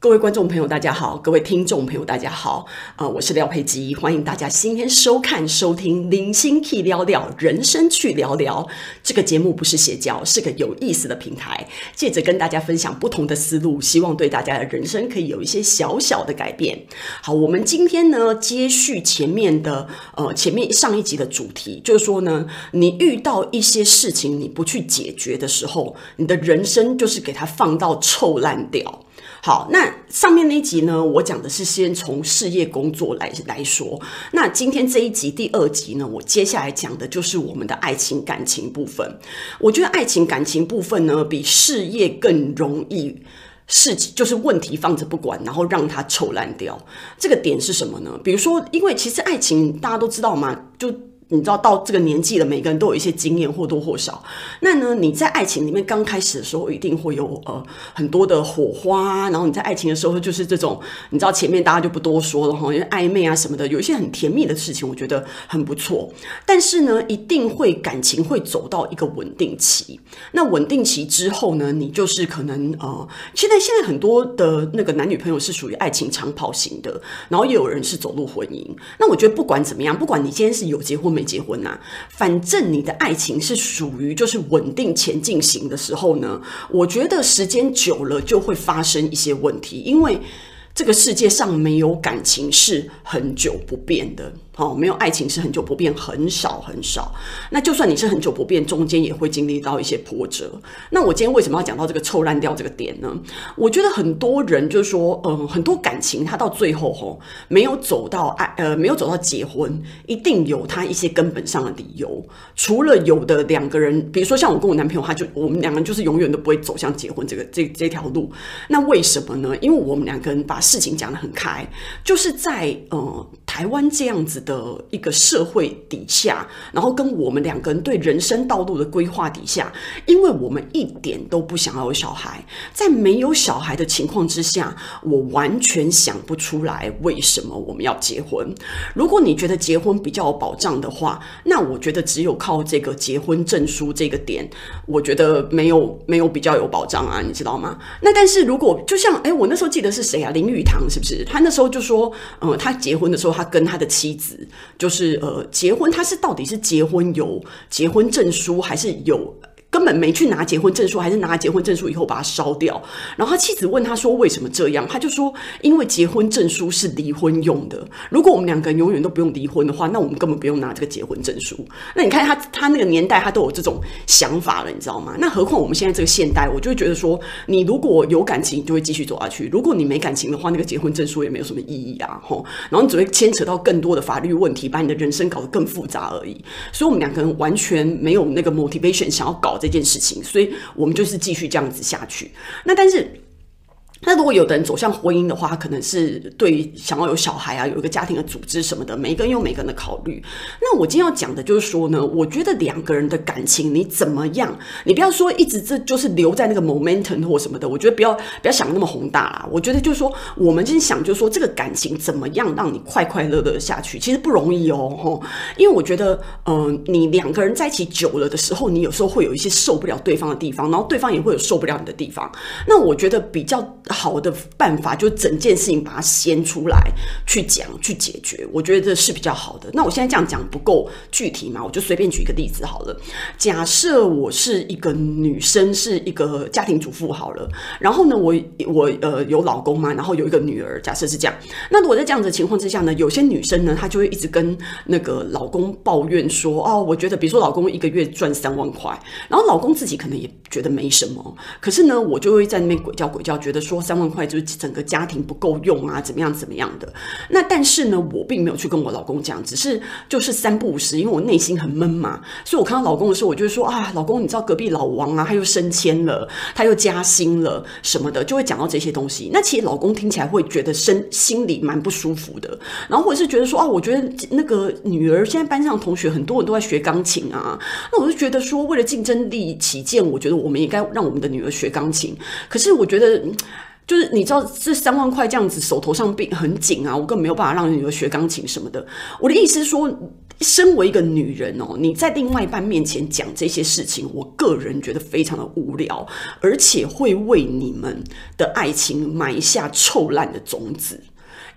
各位观众朋友，大家好；各位听众朋友，大家好。啊、呃，我是廖佩吉，欢迎大家今天收看、收听《零星 key 聊聊人生去聊聊》这个节目，不是邪教，是个有意思的平台，借着跟大家分享不同的思路，希望对大家的人生可以有一些小小的改变。好，我们今天呢，接续前面的呃，前面上一集的主题，就是说呢，你遇到一些事情，你不去解决的时候，你的人生就是给它放到臭烂掉。好，那上面那一集呢，我讲的是先从事业工作来来说。那今天这一集第二集呢，我接下来讲的就是我们的爱情感情部分。我觉得爱情感情部分呢，比事业更容易事情就是问题放着不管，然后让它臭烂掉。这个点是什么呢？比如说，因为其实爱情大家都知道嘛，就。你知道到这个年纪了，每个人都有一些经验，或多或少。那呢，你在爱情里面刚开始的时候，一定会有呃很多的火花。然后你在爱情的时候，就是这种，你知道前面大家就不多说了哈，因为暧昧啊什么的，有一些很甜蜜的事情，我觉得很不错。但是呢，一定会感情会走到一个稳定期。那稳定期之后呢，你就是可能呃，现在现在很多的那个男女朋友是属于爱情长跑型的，然后也有人是走入婚姻。那我觉得不管怎么样，不管你今天是有结婚没结婚呐，反正你的爱情是属于就是稳定前进型的时候呢，我觉得时间久了就会发生一些问题，因为这个世界上没有感情是很久不变的。哦，没有爱情是恒久不变，很少很少。那就算你是很久不变，中间也会经历到一些波折。那我今天为什么要讲到这个臭烂掉这个点呢？我觉得很多人就是说，嗯，很多感情它到最后吼没有走到爱，呃，没有走到结婚，一定有他一些根本上的理由。除了有的两个人，比如说像我跟我男朋友，他就我们两个人就是永远都不会走向结婚这个这这条路。那为什么呢？因为我们两个人把事情讲得很开，就是在呃台湾这样子的一个社会底下，然后跟我们两个人对人生道路的规划底下，因为我们一点都不想要有小孩，在没有小孩的情况之下，我完全想不出来为什么我们要结婚。如果你觉得结婚比较有保障的话，那我觉得只有靠这个结婚证书这个点，我觉得没有没有比较有保障啊，你知道吗？那但是如果就像哎，我那时候记得是谁啊？林语堂是不是？他那时候就说，嗯，他结婚的时候，他跟他的妻子。就是呃，结婚他是到底是结婚有结婚证书，还是有？根本没去拿结婚证书，还是拿结婚证书以后把它烧掉。然后他妻子问他说：“为什么这样？”他就说：“因为结婚证书是离婚用的。如果我们两个人永远都不用离婚的话，那我们根本不用拿这个结婚证书。那你看他他那个年代，他都有这种想法了，你知道吗？那何况我们现在这个现代，我就会觉得说，你如果有感情，你就会继续走下去；如果你没感情的话，那个结婚证书也没有什么意义啊，吼。然后你只会牵扯到更多的法律问题，把你的人生搞得更复杂而已。所以，我们两个人完全没有那个 motivation 想要搞。这件事情，所以我们就是继续这样子下去。那但是。那如果有的人走向婚姻的话，可能是对想要有小孩啊，有一个家庭的组织什么的，每个人有每个人的考虑。那我今天要讲的就是说呢，我觉得两个人的感情你怎么样，你不要说一直这就是留在那个 momentum 或什么的，我觉得不要不要想那么宏大啦。我觉得就是说，我们今天想就是说这个感情怎么样让你快快乐乐下去，其实不容易哦，吼。因为我觉得，嗯、你两个人在一起久了的时候，你有时候会有一些受不了对方的地方，然后对方也会有受不了你的地方。那我觉得比较。好的办法就整件事情把它掀出来去讲去解决，我觉得这是比较好的。那我现在这样讲不够具体嘛，我就随便举一个例子好了。假设我是一个女生，是一个家庭主妇好了，然后呢，我我呃有老公嘛，然后有一个女儿，假设是这样。那如果在这样的情况之下呢，有些女生呢，她就会一直跟那个老公抱怨说，哦，我觉得比如说老公一个月赚三万块，然后老公自己可能也觉得没什么，可是呢，我就会在那边鬼叫鬼叫，觉得说。三万块就是整个家庭不够用啊，怎么样怎么样的？那但是呢，我并没有去跟我老公讲，只是就是三不五时，因为我内心很闷嘛，所以我看到老公的时候，我就会说啊，老公，你知道隔壁老王啊，他又升迁了，他又加薪了什么的，就会讲到这些东西。那其实老公听起来会觉得身心里蛮不舒服的，然后或者是觉得说啊，我觉得那个女儿现在班上同学很多人都在学钢琴啊，那我就觉得说，为了竞争力起见，我觉得我们也该让我们的女儿学钢琴。可是我觉得。就是你知道这三万块这样子手头上并很紧啊，我更没有办法让女儿学钢琴什么的。我的意思是说，身为一个女人哦，你在另外一半面前讲这些事情，我个人觉得非常的无聊，而且会为你们的爱情埋下臭烂的种子。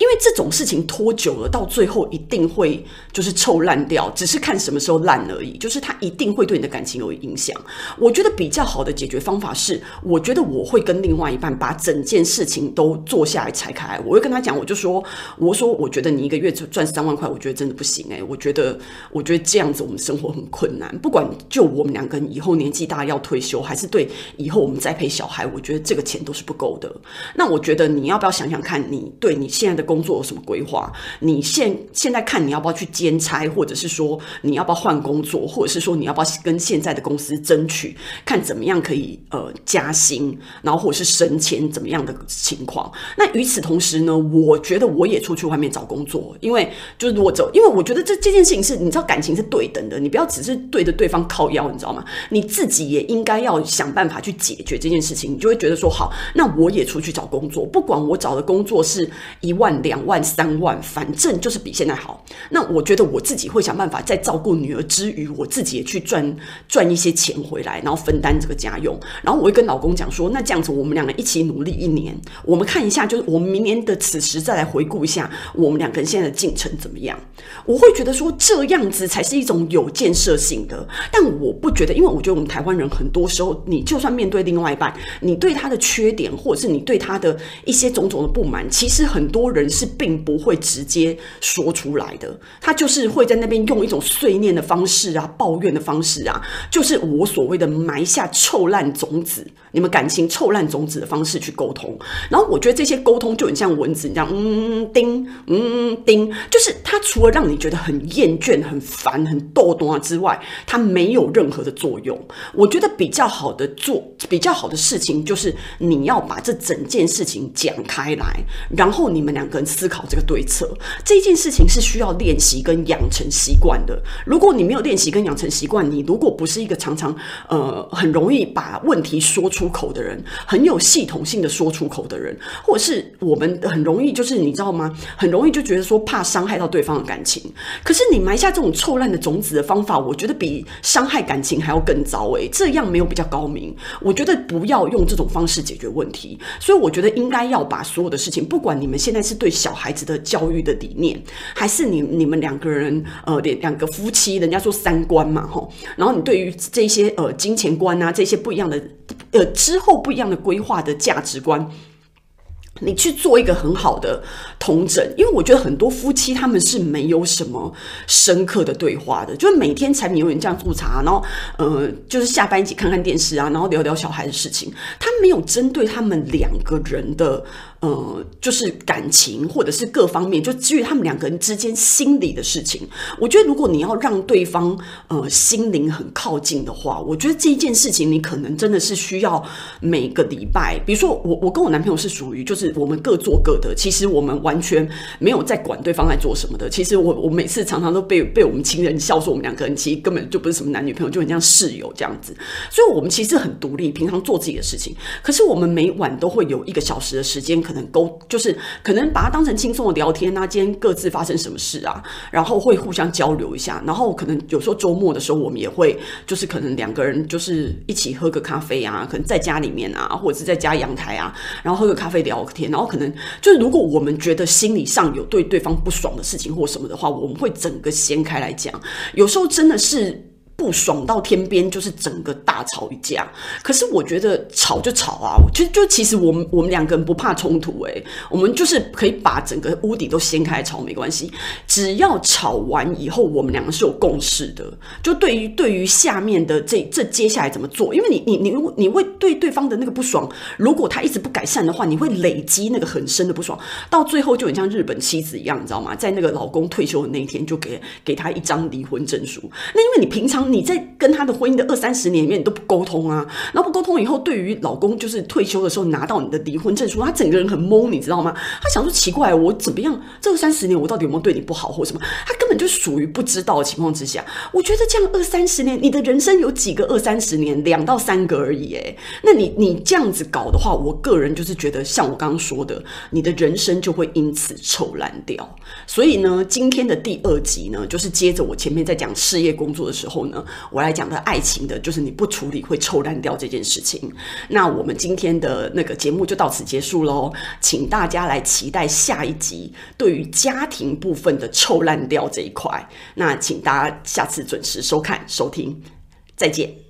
因为这种事情拖久了，到最后一定会就是臭烂掉，只是看什么时候烂而已。就是它一定会对你的感情有影响。我觉得比较好的解决方法是，我觉得我会跟另外一半把整件事情都坐下来拆开来。我会跟他讲，我就说，我说我觉得你一个月赚三万块，我觉得真的不行诶，我觉得，我觉得这样子我们生活很困难。不管就我们两个人以后年纪大要退休，还是对以后我们再陪小孩，我觉得这个钱都是不够的。那我觉得你要不要想想看，你对你现在的。工作有什么规划？你现现在看你要不要去兼差，或者是说你要不要换工作，或者是说你要不要跟现在的公司争取，看怎么样可以呃加薪，然后或者是升迁怎么样的情况？那与此同时呢，我觉得我也出去外面找工作，因为就是如果走，因为我觉得这这件事情是你知道感情是对等的，你不要只是对着对方靠腰，你知道吗？你自己也应该要想办法去解决这件事情，你就会觉得说好，那我也出去找工作，不管我找的工作是一万。两万三万，反正就是比现在好。那我觉得我自己会想办法，在照顾女儿之余，我自己也去赚赚一些钱回来，然后分担这个家用。然后我会跟老公讲说，那这样子我们两个一起努力一年，我们看一下，就是我们明年的此时再来回顾一下我们两个人现在的进程怎么样。我会觉得说这样子才是一种有建设性的。但我不觉得，因为我觉得我们台湾人很多时候，你就算面对另外一半，你对他的缺点，或者是你对他的一些种种的不满，其实很多人。人是并不会直接说出来的，他就是会在那边用一种碎念的方式啊，抱怨的方式啊，就是我所谓的埋下臭烂种子，你们感情臭烂种子的方式去沟通。然后我觉得这些沟通就很像蚊子，你这样嗯叮嗯叮，就是它除了让你觉得很厌倦、很烦、很逗懂啊之外，它没有任何的作用。我觉得比较好的做比较好的事情，就是你要把这整件事情讲开来，然后你们两跟。思考这个对策，这件事情是需要练习跟养成习惯的。如果你没有练习跟养成习惯，你如果不是一个常常呃很容易把问题说出口的人，很有系统性的说出口的人，或者是我们很容易就是你知道吗？很容易就觉得说怕伤害到对方的感情。可是你埋下这种臭烂的种子的方法，我觉得比伤害感情还要更糟诶、这样没有比较高明。我觉得不要用这种方式解决问题。所以我觉得应该要把所有的事情，不管你们现在是对。小孩子的教育的理念，还是你你们两个人呃两两个夫妻，人家说三观嘛吼，然后你对于这些呃金钱观啊这些不一样的呃之后不一样的规划的价值观。你去做一个很好的统整，因为我觉得很多夫妻他们是没有什么深刻的对话的，就是每天柴米油盐酱醋茶，然后呃，就是下班一起看看电视啊，然后聊聊小孩的事情，他没有针对他们两个人的呃，就是感情或者是各方面，就基于他们两个人之间心理的事情。我觉得如果你要让对方呃心灵很靠近的话，我觉得这一件事情你可能真的是需要每个礼拜，比如说我我跟我男朋友是属于就是。我们各做各的，其实我们完全没有在管对方在做什么的。其实我我每次常常都被被我们亲人笑说我们两个人其实根本就不是什么男女朋友，就很像室友这样子。所以，我们其实很独立，平常做自己的事情。可是，我们每晚都会有一个小时的时间，可能沟就是可能把它当成轻松的聊天啊。今天各自发生什么事啊？然后会互相交流一下。然后可能有时候周末的时候，我们也会就是可能两个人就是一起喝个咖啡啊，可能在家里面啊，或者是在家阳台啊，然后喝个咖啡聊天。然后可能就是，如果我们觉得心理上有对对方不爽的事情或什么的话，我们会整个掀开来讲。有时候真的是。不爽到天边，就是整个大吵一架。可是我觉得吵就吵啊，就就其实我们我们两个人不怕冲突诶，我们就是可以把整个屋顶都掀开吵没关系，只要吵完以后我们两个是有共识的。就对于对于下面的这这接下来怎么做，因为你你你如果你会对对方的那个不爽，如果他一直不改善的话，你会累积那个很深的不爽，到最后就很像日本妻子一样，你知道吗？在那个老公退休的那一天，就给给他一张离婚证书。那因为你平常。你在跟他的婚姻的二三十年里面，你都不沟通啊，然后不沟通以后，对于老公就是退休的时候拿到你的离婚证书，他整个人很懵，你知道吗？他想说奇怪，我怎么样？这二三十年我到底有没有对你不好或什么？他根本就属于不知道的情况之下，我觉得这样二三十年，你的人生有几个二三十年？两到三个而已，诶，那你你这样子搞的话，我个人就是觉得，像我刚刚说的，你的人生就会因此臭烂掉。所以呢，今天的第二集呢，就是接着我前面在讲事业工作的时候呢我来讲的爱情的，就是你不处理会臭烂掉这件事情。那我们今天的那个节目就到此结束喽，请大家来期待下一集对于家庭部分的臭烂掉这一块。那请大家下次准时收看收听，再见。